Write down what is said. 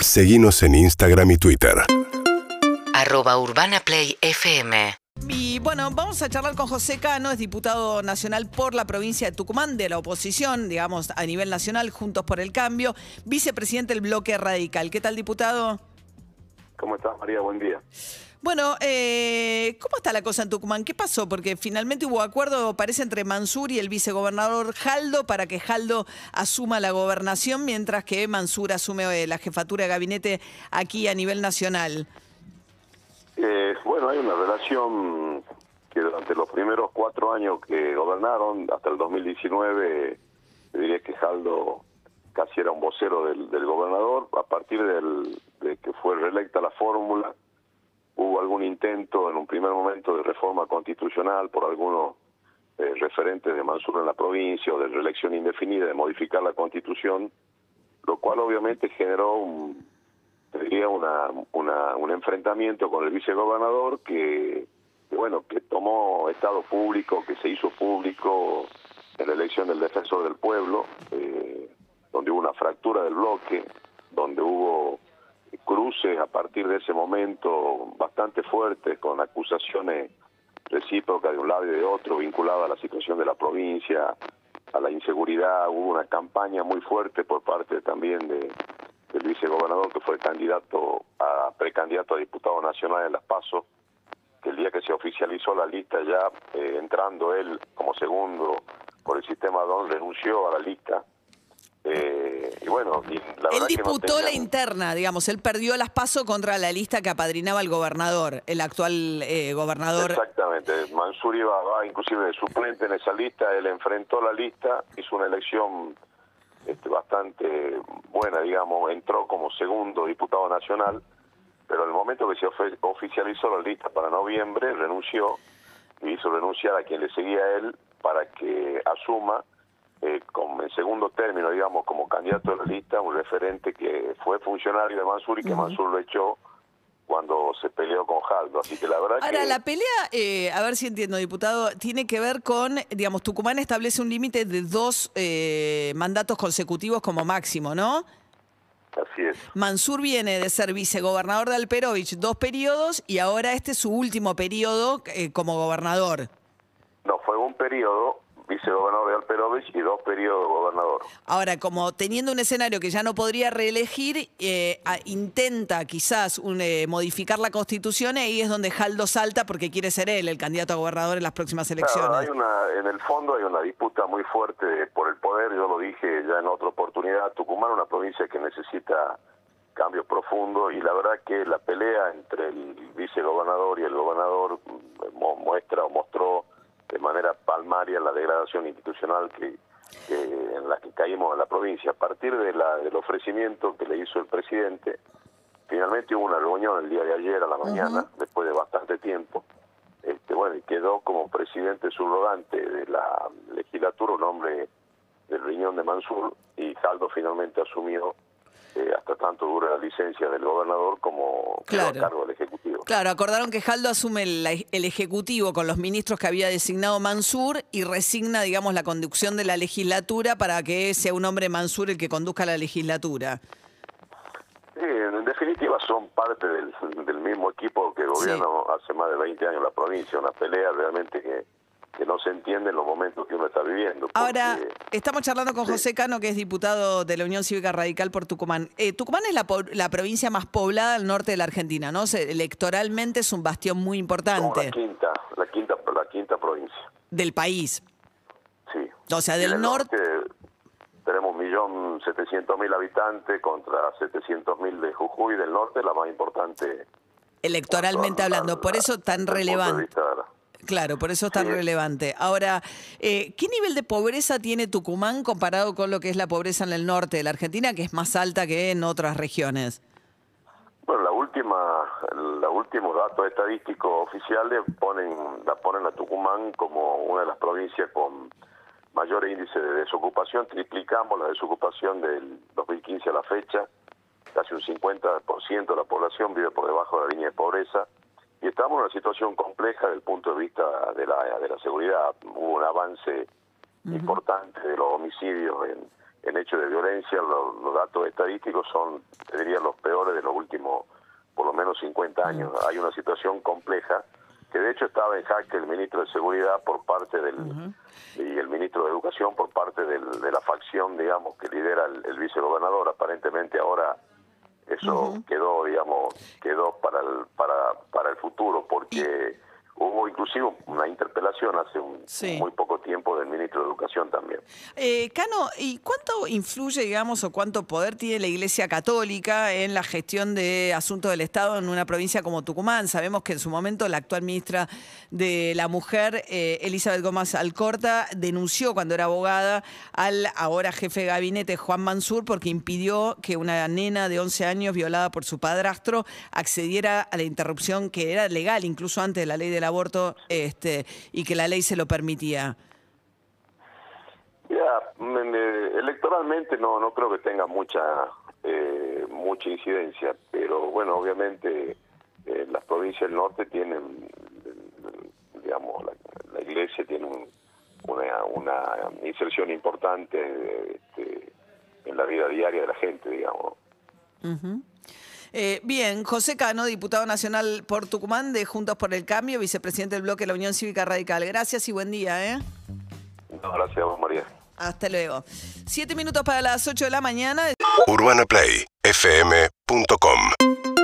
Seguimos en Instagram y Twitter. arroba urbanaplayfm. Y bueno, vamos a charlar con José Cano, es diputado nacional por la provincia de Tucumán, de la oposición, digamos, a nivel nacional, Juntos por el Cambio, vicepresidente del bloque radical. ¿Qué tal, diputado? ¿Cómo estás, María? Buen día. Bueno, eh, ¿cómo está la cosa en Tucumán? ¿Qué pasó? Porque finalmente hubo acuerdo, parece, entre Mansur y el vicegobernador Jaldo para que Jaldo asuma la gobernación, mientras que Mansur asume eh, la jefatura de gabinete aquí a nivel nacional. Eh, bueno, hay una relación que durante los primeros cuatro años que gobernaron, hasta el 2019, diría que Jaldo casi era un vocero del, del gobernador. A partir del, de que fue reelecta la fórmula, hubo algún intento en un primer momento de reforma constitucional por algunos eh, referentes de Mansur en la provincia o de reelección indefinida de modificar la constitución, lo cual obviamente generó un, diría una, un enfrentamiento con el vicegobernador que, que, bueno, que tomó estado público, que se hizo público en la elección del defensor del pueblo, eh, donde hubo una fractura del bloque, donde hubo cruces a partir de ese momento bastante fuertes con acusaciones recíprocas de un lado y de otro vinculadas a la situación de la provincia, a la inseguridad, hubo una campaña muy fuerte por parte también de, del vicegobernador que fue candidato a precandidato a diputado nacional en Las Pasos, que el día que se oficializó la lista ya eh, entrando él como segundo por el sistema DON renunció a la lista. Eh, y bueno, y la él disputó que no la interna, digamos, él perdió las pasos contra la lista que apadrinaba el gobernador, el actual eh, gobernador. Exactamente, Mansur iba, va inclusive de suplente en esa lista, él enfrentó la lista, hizo una elección este, bastante buena, digamos, entró como segundo diputado nacional, pero el momento que se oficializó la lista para noviembre, renunció y hizo renunciar a quien le seguía a él para que asuma eh, como en segundo término, digamos, como candidato de la lista, un referente que fue funcionario de Mansur y que Mansur lo echó cuando se peleó con Jaldo. Así que la verdad Ahora, que... la pelea, eh, a ver si entiendo, diputado, tiene que ver con, digamos, Tucumán establece un límite de dos eh, mandatos consecutivos como máximo, ¿no? Así es. Mansur viene de ser vicegobernador de Alperovich dos periodos y ahora este es su último periodo eh, como gobernador. No, fue un periodo vicegobernador de Alperovich y dos periodos de gobernador. Ahora, como teniendo un escenario que ya no podría reelegir, eh, a- intenta quizás un, eh, modificar la constitución y ahí es donde Jaldo salta porque quiere ser él el candidato a gobernador en las próximas elecciones. Claro, hay una, en el fondo hay una disputa muy fuerte por el poder, yo lo dije ya en otra oportunidad, Tucumán es una provincia que necesita cambios profundos y la verdad que la pelea entre el vicegobernador y el gobernador institucional que, que en la que caímos en la provincia. A partir de la, del ofrecimiento que le hizo el presidente, finalmente hubo una reunión el día de ayer a la mañana, después de bastante tiempo, este, bueno, y quedó como presidente subrogante de la legislatura un hombre del riñón de Mansur y Jaldo finalmente asumió eh, hasta tanto dura la licencia del gobernador como Claro. cargo del Ejecutivo. Claro, acordaron que Jaldo asume el, el Ejecutivo con los ministros que había designado Mansur y resigna, digamos, la conducción de la legislatura para que sea un hombre Mansur el que conduzca la legislatura. Sí, en definitiva son parte del, del mismo equipo que gobierna hace más de 20 años la provincia, una pelea realmente que, que no se entiende en los momentos que uno está viviendo. porque- Ahora, estamos charlando con Sí. José Cano, que es diputado de la Unión Cívica Radical por Tucumán. Eh, Tucumán es la, la provincia más poblada del norte de la Argentina, ¿no? Se- electoralmente es un bastión muy importante la quinta, la quinta, la quinta provincia. del país. Sí. O sea, del el norte... tenemos 1.700.000 habitantes contra 700.000 de Jujuy del norte, la más importante. Electoralmente al- hablando, por eso tan relevante. Claro, por eso es tan Sí. relevante. Ahora, eh, ¿qué nivel de pobreza tiene Tucumán comparado con lo que es la pobreza en el norte de la Argentina, que es más alta que en otras regiones? Bueno, la última, los últimos datos estadísticos oficiales ponen, la ponen a Tucumán como una de las provincias con mayor índice de desocupación. Triplicamos la desocupación del 2015 a la fecha. Casi un 50% de la población vive por debajo de la línea de pobreza. Y estamos en una situación compleja desde el punto de vista de la, de la seguridad. Hubo un avance importante de los homicidios en, en hechos de violencia. Los, los datos estadísticos son, te diría, los peores últimos por lo menos 50 años. Hay una situación compleja que de hecho estaba en jaque el ministro de Seguridad por parte del y el ministro de Educación por parte del- de la facción, digamos, que lidera el, el vicegobernador. Aparentemente ahora eso quedó, digamos, quedó para el para para el futuro porque hubo inclusive una interpelación hace un, Sí. muy poco tiempo del ministro de Educación también. Eh, Cano, ¿y cuánto influye, digamos, o cuánto poder tiene la Iglesia Católica en la gestión de asuntos del Estado en una provincia como Tucumán? Sabemos que en su momento la actual ministra de la Mujer, eh, Elizabeth Gómez Alcorta, denunció cuando era abogada al ahora jefe de gabinete, Juan Mansur, porque impidió que una nena de 11 años violada por su padrastro accediera a la interrupción que era legal, incluso antes de la ley del aborto, este, y que la ley se lo permitía. Ya, me- me- electoralmente no no creo que tenga mucha eh, mucha incidencia, pero bueno, obviamente eh, las provincias del norte tienen, digamos, la, la iglesia tiene un- una, una inserción importante este, en la vida diaria de la gente, digamos. Eh, bien, José Cano, diputado nacional por Tucumán de Juntos por el Cambio, vicepresidente del bloque de la Unión Cívica Radical. Gracias y buen día. ¿eh? No, gracias a vos, María. Hasta luego. Siete minutos para las ocho de la mañana. UrbanaPlayFM.com